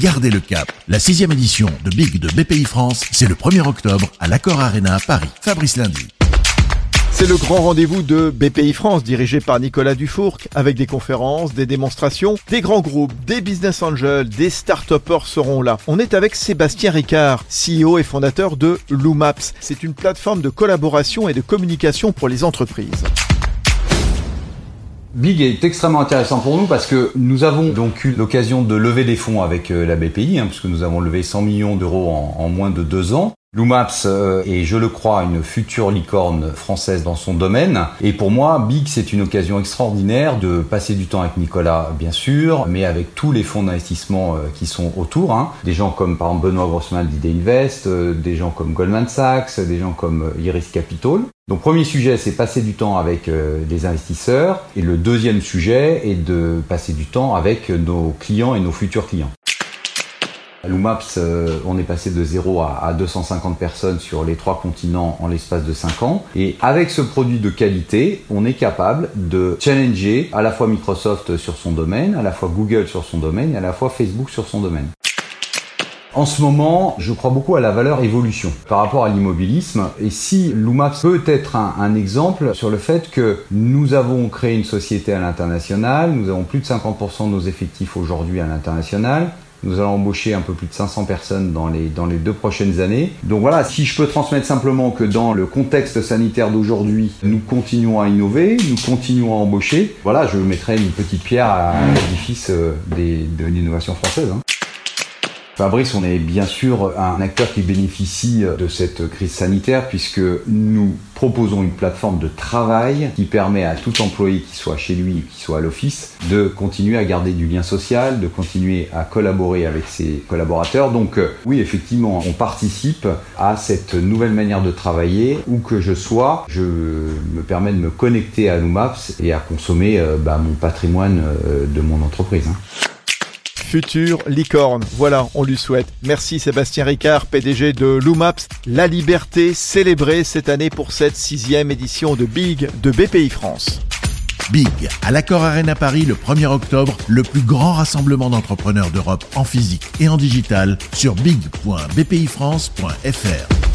Gardez le cap. La sixième édition de Big de BPI France, c'est le 1er octobre à l'Accor Arena Paris. Fabrice Lundi. C'est le grand rendez-vous de BPI France dirigé par Nicolas Dufourc avec des conférences, des démonstrations, des grands groupes, des business angels, des start-upers seront là. On est avec Sébastien Ricard, CEO et fondateur de Loomaps. C'est une plateforme de collaboration et de communication pour les entreprises. Big est extrêmement intéressant pour nous parce que nous avons donc eu l'occasion de lever des fonds avec euh, la BPI, hein, puisque nous avons levé 100 millions d'euros en, moins de deux ans. Loomaps euh, est, je le crois, une future licorne française dans son domaine. Et pour moi, Big, c'est une occasion extraordinaire de passer du temps avec Nicolas, bien sûr, mais avec tous les fonds d'investissement euh, qui sont autour. Hein. Des gens comme, par exemple, Benoît Grossman d'Ideinvest, euh, des gens comme Goldman Sachs, des gens comme Iris Capital. Donc, premier sujet, c'est passer du temps avec les investisseurs. Et le deuxième sujet est de passer du temps avec nos clients et nos futurs clients. Loomaps, euh, on est passé de 0 à, 250 personnes sur les trois continents en l'espace de 5 ans. Et avec ce produit de qualité, on est capable de challenger à la fois Microsoft sur son domaine, à la fois Google sur son domaine et à la fois Facebook sur son domaine. En ce moment, je crois beaucoup à la valeur évolution par rapport à l'immobilisme. Et si Loomaps peut être un, un, exemple sur le fait que nous avons créé une société à l'international, nous avons plus de 50% de nos effectifs aujourd'hui à l'international, nous allons embaucher un peu plus de 500 personnes dans les, dans les deux prochaines années. Donc voilà, si je peux transmettre simplement que dans le contexte sanitaire d'aujourd'hui, nous continuons à innover, nous continuons à embaucher, voilà, je mettrai une petite pierre à l'édifice euh, de l'innovation française. Hein. Fabrice, on est bien sûr un acteur qui bénéficie de cette crise sanitaire puisque nous proposons une plateforme de travail qui permet à tout employé qui soit chez lui ou qui soit à l'office de continuer à garder du lien social, de continuer à collaborer avec ses collaborateurs. Donc euh, oui, effectivement, on participe à cette nouvelle manière de travailler. Où que je sois, je me permets de me connecter à Numaps et à consommer euh, bah, mon patrimoine euh, de mon entreprise. Future licorne. Voilà, on lui souhaite. Merci Sébastien Ricard, PDG de Loomaps. La liberté célébrée cette année pour cette sixième édition de Big de BPI France. Big, à l'Accord Arena Paris le 1er octobre, le plus grand rassemblement d'entrepreneurs d'Europe en physique et en digital sur big.bpifrance.fr.